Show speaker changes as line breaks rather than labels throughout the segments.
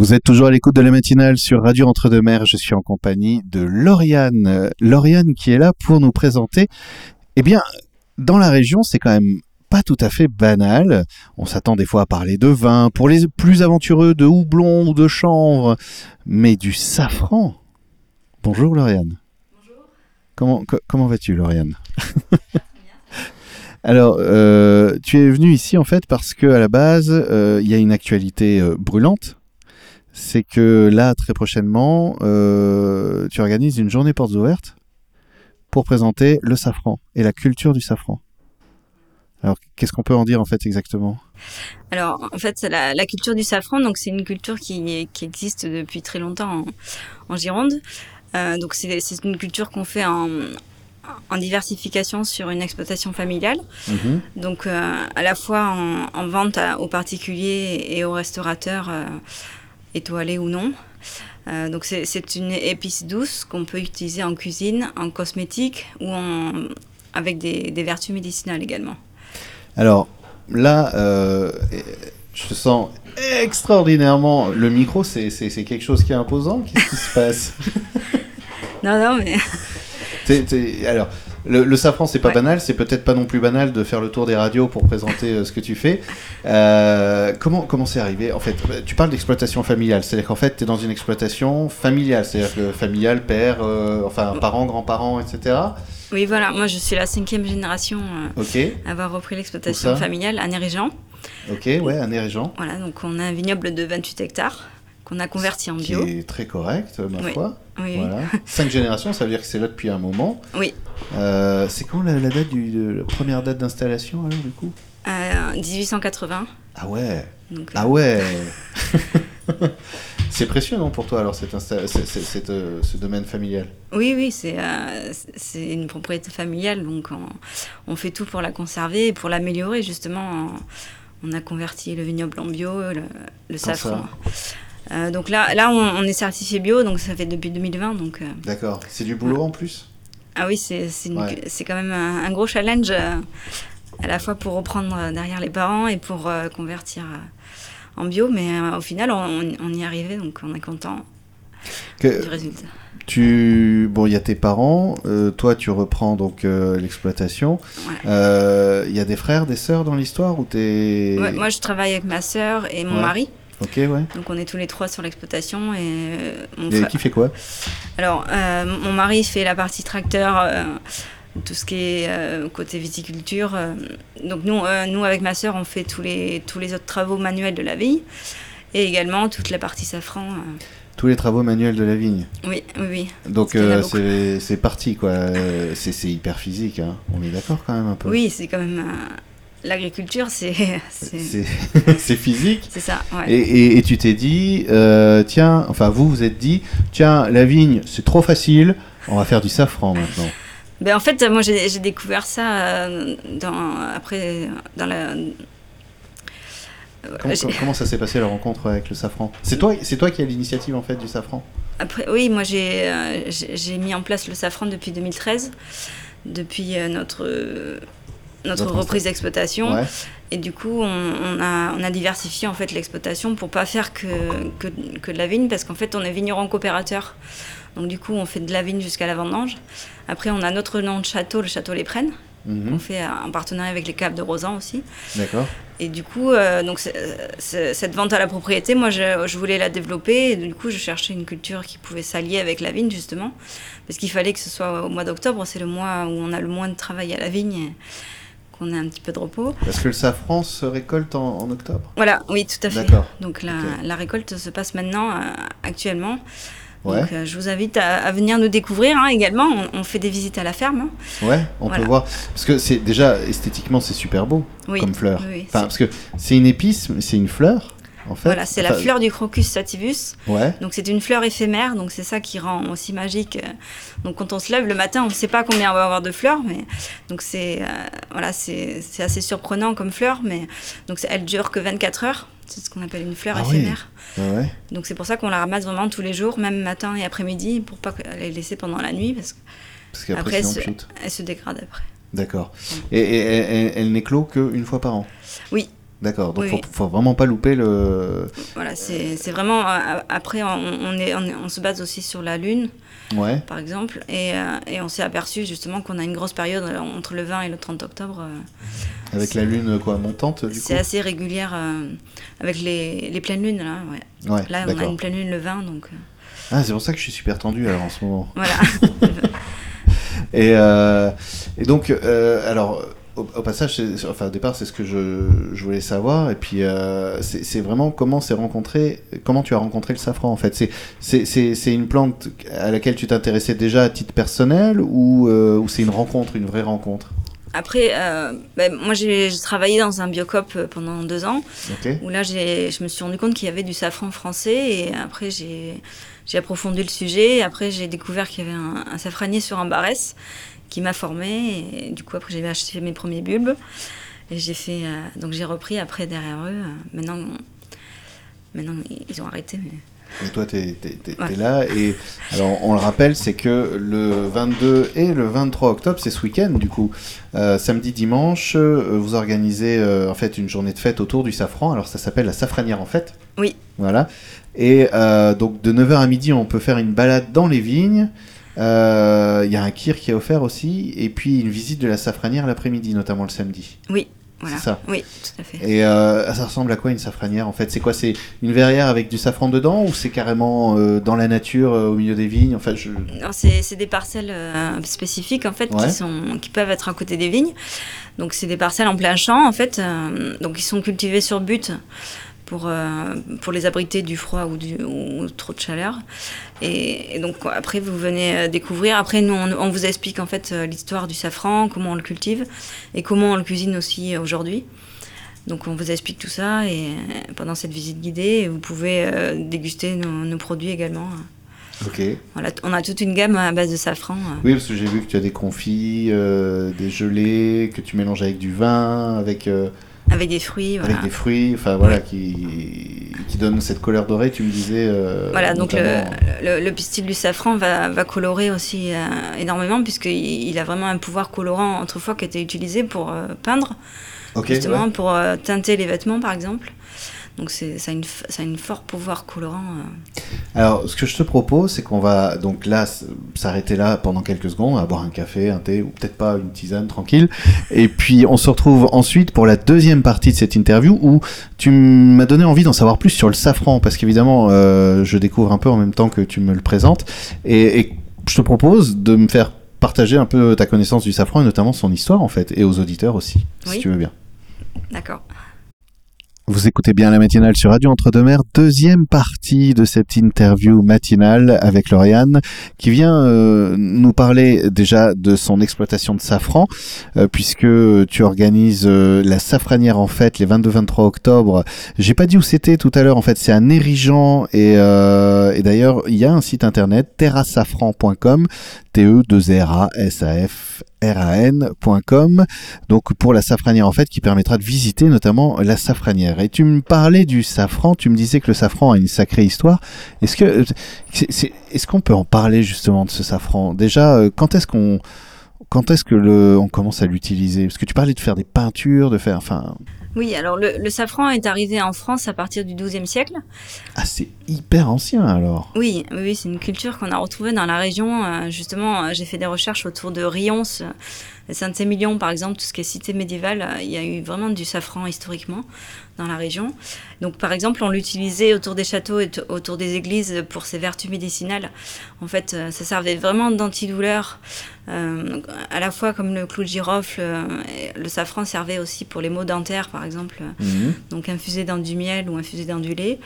Vous êtes toujours à l'écoute de la matinale sur Radio Entre-deux-Mers. Je suis en compagnie de Lauriane. Lauriane qui est là pour nous présenter. Eh bien, dans la région, c'est quand même pas tout à fait banal. On s'attend des fois à parler de vin, pour les plus aventureux de houblon ou de chanvre, mais du safran. Bonjour Lauriane.
Bonjour.
Comment, co- comment vas-tu Lauriane? Alors, euh, tu es venu ici en fait parce que à la base, euh, il y a une actualité euh, brûlante. C'est que là, très prochainement, euh, tu organises une journée portes ouvertes pour présenter le safran et la culture du safran. Alors, qu'est-ce qu'on peut en dire en fait exactement?
Alors, en fait, la, la culture du safran, donc c'est une culture qui, qui existe depuis très longtemps en, en Gironde. Euh, donc, c'est une culture qu'on fait en, en diversification sur une exploitation familiale.
Mhm.
Donc, euh, à la fois en, en vente à- aux particuliers et aux restaurateurs, euh, étoilés ou non. Euh, donc, c'est- une épice douce qu'on peut utiliser en cuisine, en cosmétique ou en, avec des, des vertus médicinales également.
Alors là, euh, je sens extraordinairement. Le micro, c'est quelque chose qui est imposant. Qu'est-ce qui se passe?
Non, non, mais
alors, le, le safran, c'est pas
Ouais.
banal, c'est peut-être pas non plus banal de faire le tour des radios pour présenter euh, ce que tu fais. Euh, comment comment c'est arrivé? En fait, tu parles d'exploitation familiale, c'est-à-dire qu'en fait, tu es dans une exploitation familiale, c'est-à-dire que familiale, père, euh, enfin, parents, grands-parents, etc.
Oui, voilà, moi je suis la cinquième génération à avoir repris l'exploitation familiale à Nérigeant.
ok, ouais, un érigeant,
Voilà, donc on a un vignoble de 28 hectares qu'on a converti en
qui
bio.
est très correct, ma
Oui.
foi.
Oui,
Voilà. Cinq générations, ça veut dire que c'est là depuis un moment.
oui.
Euh, c'est quand la, la date du, de- la première date d'installation alors du coup?
Euh, 1880.
Ah ouais,
Donc,
ah
euh,
ouais. c'est précieux non pour toi alors cette insta- euh, ce domaine familial?
Oui, oui, c'est euh, c'est une propriété familiale, donc on, on fait tout pour la conserver et pour l'améliorer justement. On a converti le vignoble en bio, le, le safran. Euh, donc là, là on, on est certifié bio, donc ça fait depuis 2020. Donc, euh,
D'accord. C'est du boulot en plus?
Ah oui, c'est c'est
Ouais.
c'est quand même un, un gros challenge, euh, à la fois pour reprendre derrière les parents et pour convertir en bio, mais au final, on, on y est arrivé, donc on est content du résultat.
tu bon il y a tes parents, toi tu reprends donc l'exploitation.
Ouais.
Il y a des frères, des sœurs dans l'histoire ou t'es
moi, je travaille avec ma sœur et mon mari,
Ok ouais.
donc on est tous les trois sur l'exploitation. Et euh, mon
Et
frère-
qui fait quoi?
Alors, euh, mon mari fait la partie tracteur, euh, tout ce qui est euh, côté viticulture. donc nous, nous, avec ma sœur, on fait tous les, tous les autres travaux manuels de la vigne et également toute la partie safran.
Tous les travaux manuels de la vigne?
Oui, oui, oui.
Donc c'est parti quoi. C'est c'est hyper physique. Hein. On est d'accord quand même un peu.
Oui, c'est quand même... euh, L'agriculture, c'est... C'est
physique.
c'est ça, ouais.
Et, et- et tu t'es dit, euh, tiens, enfin vous vous êtes dit, tiens, la vigne c'est trop facile, on va faire du safran maintenant.
Ben, en fait, moi, j'ai découvert ça euh, dans, après, dans la...
Comment,
J'ai-
comment ça s'est passé la rencontre avec le safran? C'est toi, c'est toi qui as l'initiative en fait du safran?
Après, oui, moi j'ai euh, mis en place le safran depuis 2013, depuis euh, notre, euh, notre
Votre
reprise d'exploitation.
Ouais.
Et du coup, on, on a, on a diversifié en fait l'exploitation pour pas faire que, que, que de la vigne, parce qu'en fait, on est vigneron coopérateur. Donc du coup, on fait de la vigne jusqu'à la vendange. Après, on a notre nom de château, le château Les Prennes.
Mhm.
On fait en partenariat avec les caves de Rosan aussi.
D'accord.
Et du coup, euh, donc cette vente à la propriété, moi, je, je voulais la développer. Et du coup, je cherchais une culture qui pouvait s'allier avec la vigne, justement. Parce qu'il fallait que ce soit au mois d'octobre. C'est le mois où on a le moins de travail à la vigne et qu'on ait un petit peu de repos.
Parce que le safran se récolte en, en octobre.
Voilà, oui, tout à fait.
D'accord.
Donc la, récolte se passe maintenant, euh, actuellement.
Ouais.
Donc euh, je vous invite à, à venir nous découvrir hein, également. On, on fait des visites à la ferme. hein.
Ouais, on
Voilà.
peut voir. Parce que c'est déjà esthétiquement c'est super beau
Oui.
comme fleur.
Oui,
enfin, parce que c'est une épice, mais c'est une fleur en fait.
Voilà, c'est la fleur du crocus sativus.
Ouais.
Donc c'est une fleur éphémère, donc c'est ça qui rend aussi magique. euh, Donc quand on se lève le matin, on ne sait pas combien on va avoir de fleurs, mais donc c'est euh, voilà, c'est assez surprenant comme fleur, mais donc elle dure que 24 heures. C'est ce qu'on appelle une fleur
Ah
éphémère.
Ouais.
Donc c'est pour ça qu'on la ramasse vraiment tous les jours, même matin et après-midi, pour pas les laisser pendant la nuit, parce
Parce qu'après
elle, se-
chute.
elle se dégrade après.
D'accord. Et, et- elle n'éclot qu'une fois par an.
Oui,
D'accord, donc
Oui,
faut,
oui.
faut vraiment pas louper le.
Voilà, c'est vraiment. euh, après, on, on est, on, est- on se base aussi sur la Lune,
Ouais.
par exemple, et, euh, et on s'est aperçu justement qu'on a une grosse période euh, entre le 20 et le 30 octobre.
Avec la lune quoi montante du coup.
c'est assez régulière euh, avec les, les pleines lunes, là. Ouais.
Ouais.
Là, on a une pleine lune le 20, donc
Ah, c'est pour ça que je suis super tendu alors en ce moment.
voilà.
Et, euh, et donc, euh, alors, au, au passage, enfin, au départ, c'est ce que je, je voulais savoir. Et puis, euh, c'est vraiment comment c'est rencontré, comment tu as rencontré le safran en fait. C'est- une plante à laquelle tu t'intéressais déjà à titre personnel ou, euh, ou c'est une rencontre, une vraie rencontre?
Après, euh, ben, moi, j'ai travaillé dans un biocop pendant deux ans. Où là je me suis rendu compte qu'il y avait du safran français et après j'ai approfondi le sujet et après j'ai découvert qu'il y avait un, un safranier sur Ambarès qui m'a formé et du coup après j'ai acheté mes premiers bulbes et j'ai fait euh, donc j'ai repris après derrière eux euh, maintenant maintenant ils ont arrêté mais
Et toi, tu es,
Ouais.
là. Et alors, on le rappelle, c'est que le 22 et le 23 octobre, c'est ce week-end, du coup. Euh, samedi, dimanche, euh, vous organisez euh, en fait une journée de fête autour du safran. Alors, ça s'appelle la safranière en fête.
Oui.
Voilà. Et donc, de 9h à midi, on peut faire une balade dans les vignes. Euh, Il y a un kir qui est offert aussi. Et puis, une visite de la safranière l'après-midi, notamment le samedi.
oui voilà
C'est ça.
oui tout à fait
Et euh, ça ressemble à quoi une safranière en fait? C'est quoi? C'est une verrière avec du safran dedans ou c'est carrément euh, dans la nature euh, au milieu des vignes? Enfin, je...
Non, c'est c'est des parcelles spécifiques en fait
Ouais.
qui sont qui peuvent être à côté des vignes. Donc c'est des parcelles en plein champ en fait. donc ils sont cultivés sur but pour euh, pour les abriter du froid ou du ou trop de chaleur. Et, et donc après vous venez euh, découvrir. Après nous on, on vous explique en fait euh, l'histoire du safran, comment on le cultive et comment on le cuisine aussi aujourd'hui. Donc on vous explique tout ça et pendant cette visite guidée vous pouvez euh, déguster nos, nos produits également.
Ok.
Voilà, on a toute une gamme à base de safran.
Oui, parce que j'ai vu que tu as des confits, euh, des gelées, que tu mélanges avec du vin, avec, euh,
Avec des fruits, voilà.
avec des fruits, enfin voilà, qui, qui donnent cette couleur dorée, tu me disais. euh,
Voilà, donc le,
notamment-
le, le pistil du safran va, va colorer aussi euh, énormément, puisqu'il il a vraiment un pouvoir colorant autrefois qui était utilisé pour euh, peindre, justement,
ouais.
pour teinter les vêtements par exemple. Donc c'est- ça a, une, ça a une fort pouvoir colorant. euh.
Alors, ce que je te propose, c'est qu'on va donc là s'arrêter là pendant quelques secondes, à boire un café, un thé, ou peut-être pas une tisane, tranquille. Et puis, on se retrouve ensuite pour la deuxième partie de cette interview où tu m'as donné envie d'en savoir plus sur le safran, parce qu'évidemment, euh, je découvre un peu en même temps que tu me le présentes. Et, et je te propose de me faire partager un peu ta connaissance du safran et notamment son histoire, en fait, et aux auditeurs aussi, si tu veux bien.
D'accord.
Vous écoutez bien la matinale sur Radio Entre-deux-Mers, deuxième partie de cette interview matinale avec Lauriane, qui vient euh, nous parler déjà de son exploitation de safran, euh, puisque tu organises euh, la safranière en fête les 22-23 octobre. J'ai pas dit où c'était tout à l'heure, en fait c'est à Nérigeant, et, et d'ailleurs il y a un site internet, terrasafran.com, t e 2 r a s a f r a n.com donc pour la safranière en fait qui permettra de visiter notamment la safranière. Et tu me parlais du safran, tu me disais que le safran a une sacrée histoire. Est-ce que est-ce qu'on peut en parler justement de ce safran? Déjà, euh, quand est-ce qu'on quand est-ce que le on commence à l'utiliser? Parce que tu parlais de faire des peintures, de faire enfin
Oui, alors le, le safran est arrivé en France à partir du XIIe siècle.
ah c'est hyper ancien alors.
Oui, oui, c'est une culture qu'on a retrouvée dans la région. Euh, justement, euh, j'ai fait des recherches autour de Rions, euh, Saint-Émilion, par exemple, tout ce qui est cité médiévale. euh, Il y a eu vraiment du safran historiquement dans la région. Donc, par exemple, on l'utilisait autour des châteaux et autour des églises pour ses vertus médicinales. En fait, euh, ça servait vraiment d'antidouleur, euh, à la fois comme le clou de girofle. le safran servait aussi pour les maux dentaires, par exemple
Mhm.
donc infusé dans du miel ou infusé dans du lait.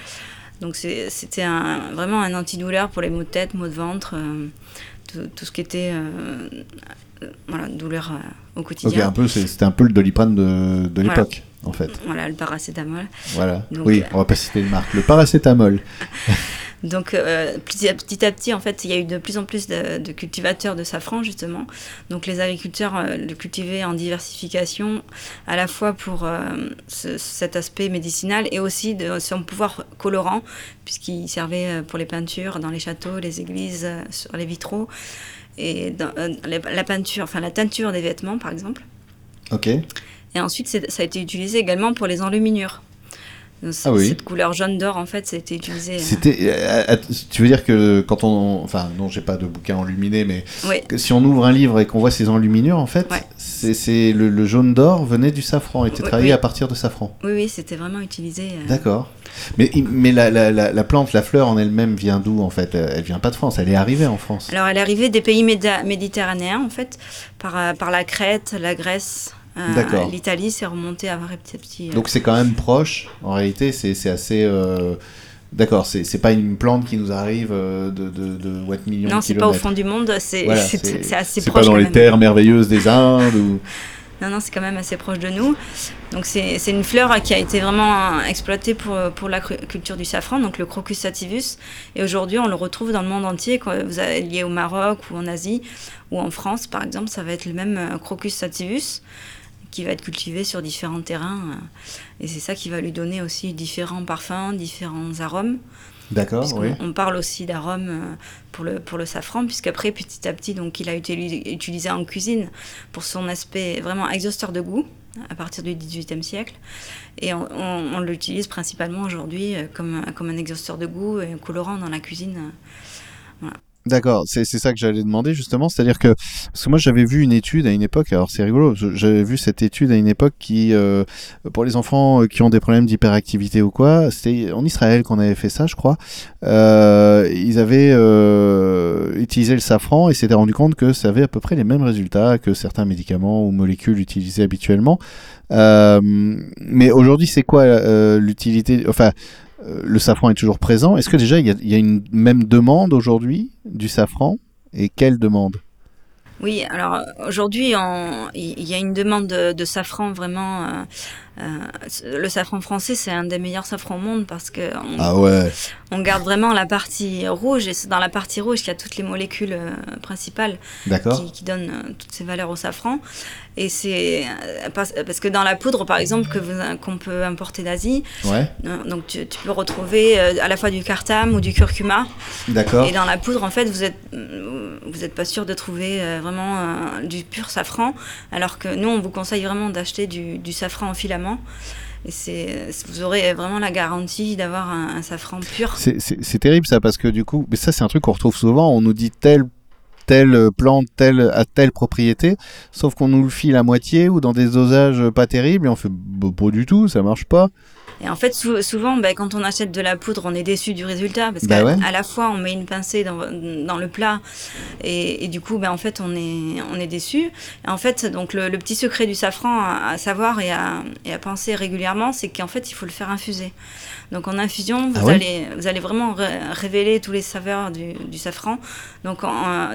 Donc c'était un- vraiment un antidouleur pour les maux de tête, maux de ventre, euh, tout, tout ce qui était euh, voilà, douleur euh, au quotidien.
un peu c'est- c'était un peu le doliprane de, de
Voilà.
l'époque en fait.
Voilà, le paracétamol.
Voilà.
Donc,
oui,
euh,
on va pas citer une marque. Le paracétamol.
Donc euh, petit, à, petit à petit, en fait, il y a eu de plus en plus de, de cultivateurs de safran, justement. Donc les agriculteurs euh, le cultivaient en diversification, à la fois pour euh, ce- cet aspect médicinal et aussi de son pouvoir colorant, puisqu'il servait pour les peintures dans les châteaux, les églises, sur les vitraux, et dans, euh, la peinture, enfin la teinture des vêtements, par exemple.
Ok.
Et ensuite, ça a été utilisé également pour les enluminures.
Ah oui.
Cette couleur jaune d'or, en fait, ça a été utilisé.
C'était, tu veux dire que quand on, enfin, non, j'ai pas de bouquin enluminé, mais que si on ouvre un livre et qu'on voit ces enluminures, en fait, c'est le, jaune d'or venait du safran, était travaillé à partir de safran.
Oui, oui, c'était vraiment utilisé.
D'accord. Mais, mais la, la, la, plante, la fleur en elle-même vient d'où en fait? Elle vient pas de France, elle est arrivée en France.
Alors elle est arrivée des pays méditerranéens en fait, par, euh, par la Crète, la Grèce. Euh, L'Italie s'est remontée à petit à petit.
Donc c'est quand même proche, en réalité, c'est assez. Euh... D'accord, c'est pas une plante qui nous arrive euh, de, de, de what millions
Non, c'est pas au fond du monde, c'est assez proche.
C'est pas dans les terres merveilleuses des Indes ou...
Non, non, c'est quand même assez proche de nous. Donc c'est une fleur qui a été vraiment exploitée pour, pour la culture du safran, donc le Crocus sativus. Et aujourd'hui, on le retrouve dans le monde entier, quand vous avez lié au Maroc ou en Asie ou en France, par exemple, ça va être le même euh, Crocus sativus qui va être cultivé sur différents terrains. Euh, et c'est ça qui va lui donner aussi différents parfums, différents arômes.
D'accord, oui.
On parle aussi d'arômes euh, pour le, pour le safran, puisqu'après, petit à petit, donc, il a été utilisé en cuisine pour son aspect vraiment exhausteur de goût à partir du XVIIIe siècle. Et on, l'utilise principalement aujourd'hui euh, comme, comme un exhausteur de goût et un colorant dans la cuisine.
D'accord, c'est ça que j'allais demander justement, c'est-à-dire que parce que moi j'avais vu une étude à une époque, alors c'est rigolo, j'avais vu cette étude à une époque qui, euh, pour les enfants euh, qui ont des problèmes d'hyperactivité ou quoi, c'était en Israël qu'on avait fait ça, je crois. Euh, ils avaient euh, utilisé le safran et s'étaient rendu compte que ça avait à peu près les mêmes résultats que certains médicaments ou molécules utilisés habituellement. Euh, mais aujourd'hui, c'est quoi euh, l'utilité Enfin, le safran est toujours présent. Est-ce que déjà il y, a une même demande aujourd'hui du safran? Et quelle demande?
Oui, alors aujourd'hui, il y a une demande de, safran vraiment. Euh, euh, le safran français, c'est un des meilleurs safrans au monde parce que on,
ah ouais.
on garde vraiment la partie rouge et c'est dans la partie rouge qu'il y a toutes les molécules principales qui, qui, donnent toutes ces valeurs au safran. Et c'est euh, parce, que dans la poudre, par exemple, que qu'on peut importer d'Asie,
ouais.
Euh, donc tu, peux retrouver euh, à la fois du cartam ou du curcuma.
D'accord.
Et dans la poudre, en fait, vous êtes vous n'êtes pas sûr de trouver vraiment du pur safran, alors que nous, on vous conseille vraiment d'acheter du, du, safran en filament. Et c'est, vous aurez vraiment la garantie d'avoir un, safran pur.
C'est terrible ça, parce que du coup, mais ça c'est un truc qu'on retrouve souvent, on nous dit tel telle plante, telle, à telle propriété, sauf qu'on nous le file à moitié ou dans des dosages pas terribles et on fait bah, pas du tout, ça marche pas.
Et en fait, souvent, bah, quand on achète de la poudre, on est déçu du résultat parce bah qu'à la fois, on met une pincée dans, dans le plat et, et du coup, bah, en fait, on est, on est déçu. Et en fait, donc le, petit secret du safran à, savoir et à, et à penser régulièrement, c'est qu'en fait, il faut le faire infuser. Donc en infusion, vous, ah allez, vous allez vraiment révéler tous les saveurs du, du safran. Donc,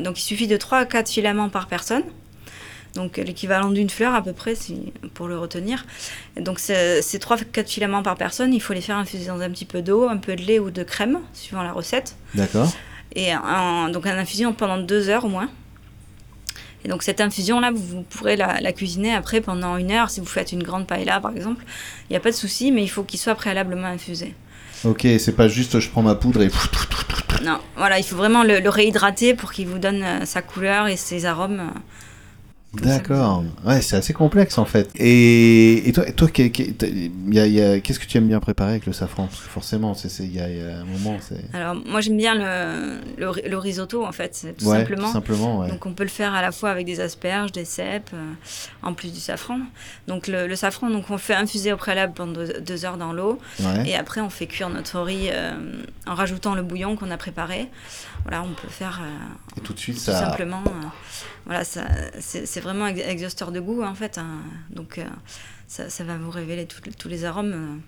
donc il suffit de 3 à 4 filaments par personne donc l'équivalent d'une fleur à peu près pour le retenir. donc ces 3-4 filaments par personne, il faut les faire infuser dans un petit peu d'eau, un peu de lait ou de crème, suivant la recette.
D'accord.
Et donc une infusion pendant 2 heures au moins. Et donc cette infusion-là, vous pourrez la, cuisiner après pendant une heure. Si vous faites une grande paella par exemple, il n'y a pas de souci, mais il faut qu'il soit préalablement infusé.
Ok, c'est pas juste je prends ma poudre et...
Non, voilà, il faut vraiment le, le réhydrater pour qu'il vous donne euh, sa couleur et ses arômes.
D'accord. Ouais, c'est assez complexe en fait. Et, et toi, toi qu'est-ce que tu aimes bien préparer avec le safran? Parce que forcément, il y, a un moment.
Alors, moi, j'aime bien le, le, risotto en fait, tout simplement.
Tout simplement
Donc, on peut le faire à la fois avec des asperges, des cèpes, euh, en plus du safran. Donc, le, safran, donc on fait infuser au préalable pendant deux, heures dans l'eau. Et après, on fait cuire notre riz euh, en rajoutant le bouillon qu'on a préparé. Voilà, on peut faire.
Euh, et tout de suite,
tout
ça.
Simplement. voilà, c'est c'est vraiment exhausteur de goût en fait. Hein. Donc euh, ça, ça, va vous révéler tous les arômes.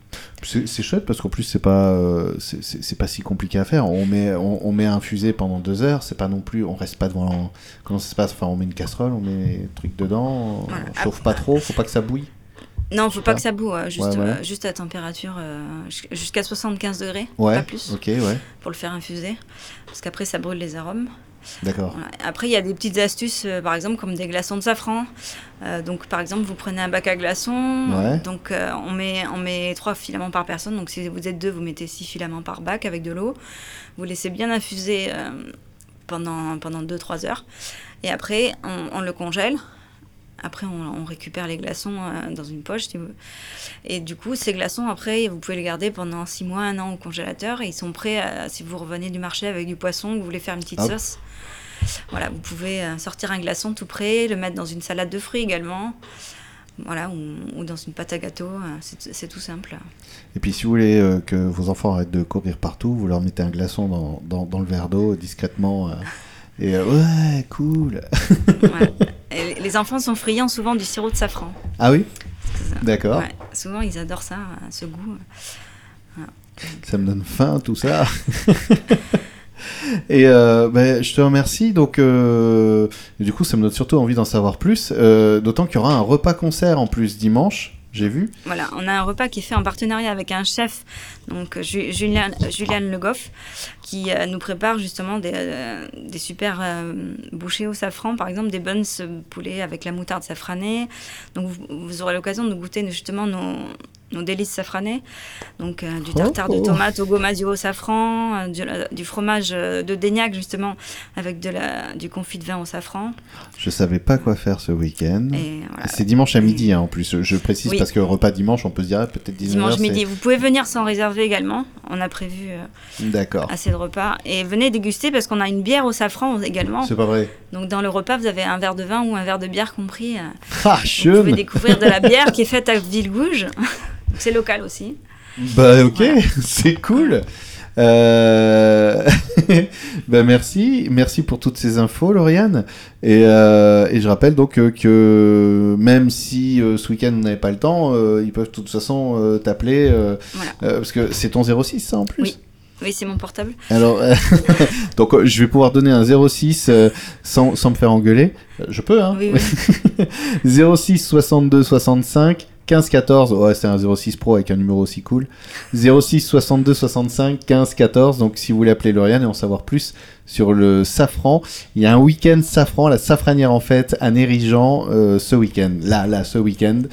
Euh. C'est chouette parce qu'en plus c'est pas euh, c'est pas si compliqué à faire. On met on, met à infuser pendant deux heures. C'est pas non plus on reste pas devant. Comment ça se passe? Enfin on met une casserole, on met des trucs dedans. On chauffe pas trop. Faut pas que ça bouille.
Non, faut pas, que ça boue, juste, juste à température jusqu'à 75 degrés, pas plus.
Ok, ouais.
Pour le faire infuser, parce qu'après ça brûle les arômes.
D'accord.
Après, il y a des petites astuces, euh, par exemple, comme des glaçons de safran. Euh, donc, par exemple, vous prenez un bac à glaçons. Donc, euh, on, met, on met trois filaments par personne. Donc, si vous êtes deux, vous mettez six filaments par bac avec de l'eau. Vous laissez bien infuser pendant, pendant 2-3 heures. Et après, on, le congèle. Après, on, récupère les glaçons euh, dans une poche. Et du coup, ces glaçons, après, vous pouvez les garder pendant 6 mois, un an au congélateur. Et ils sont prêts, si vous revenez du marché avec du poisson, que vous voulez faire une petite sauce. Voilà, vous pouvez euh, sortir un glaçon tout prêt, le mettre dans une salade de fruits également. Voilà, ou, dans une pâte à gâteau, euh, c'est tout simple.
Et puis si vous voulez que vos enfants arrêtent de courir partout, vous leur mettez un glaçon dans, dans, dans le verre d'eau discrètement. Et ouais, cool.
les enfants sont friands souvent du sirop de safran.
Ah oui D'accord.
souvent, ils adorent ça, ce goût.
Ça me donne faim, tout ça. Et euh, ben, je te remercie. Donc, euh, du coup, ça me donne surtout envie d'en savoir plus. Euh, d'autant qu'il y aura un repas concert en plus dimanche j'ai vu.
Voilà, on a un repas qui est fait en partenariat avec un chef, donc Julien, Julien Le Goff, qui euh, nous prépare justement des, euh, super euh, bouchées au safran, par exemple des buns poulet avec la moutarde safranée. Donc vous, aurez l'occasion de goûter justement nos, nos délices safranées. Donc du tartare de oh. tomate au gomasio au safran, du, fromage de Daignac justement avec de la, du confit de vin au safran.
Je savais pas quoi faire ce week-end. C'est dimanche à midi hein, en plus, je précise parce que repas dimanche, on peut se dire ah, peut-être 19
Dimanche midi, vous pouvez venir sans réserver également. On a prévu assez de repas. Et venez déguster parce qu'on a une bière au safran également.
C'est pas vrai.
Donc dans le repas, vous avez un verre de vin ou un verre de bière compris. Euh.
Ah,
vous pouvez découvrir de la bière qui est faite à Villegouge. C'est local aussi.
Bah ok, c'est cool. Euh... ben merci, merci pour toutes ces infos, Lauriane. Et, euh, et je rappelle donc euh, que même si euh, ce week-end on n'avait pas le temps, ils peuvent de toute façon t'appeler parce que c'est ton 06 ça en plus.
Oui. Oui, c'est mon portable.
Alors, donc je vais pouvoir donner un 06 sans, sans me faire engueuler. Je peux, hein
oui, oui.
06 62 65 15 14, ouais, c'est un 06 Pro avec un numéro aussi cool. 06 62 65 15 14. Donc, si vous voulez appeler Lauriane et en savoir plus sur le safran, il y a un week-end safran, la safranière en fait, à Nérigeant euh, ce week-end. Là, là, ce week-end.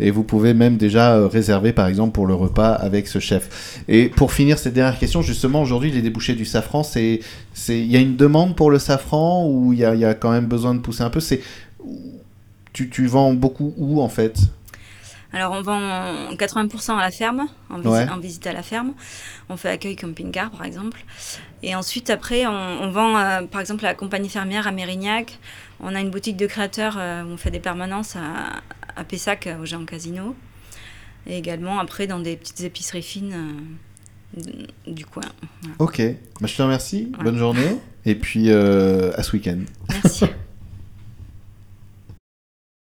Et vous pouvez même déjà euh, réserver, par exemple, pour le repas avec ce chef. Et pour finir cette dernière question, justement, aujourd'hui, les débouchés du safran, c'est, c'est, il y a une demande pour le safran ou il y a, y a quand même besoin de pousser un peu? C'est, tu, tu vends beaucoup où en fait?
Alors, on vend 80% à la ferme, en, visite à la ferme. On fait accueil camping-car, par exemple. Et ensuite, après, on, vend, euh, par exemple, à la compagnie fermière à Mérignac. On a une boutique de créateurs euh, où on fait des permanences à, à Pessac, euh, au Géant Casino. Et également, après, dans des petites épiceries fines du coin.
Ok. Bah, je te remercie. Bonne journée. Et puis, à ce week-end.
Merci.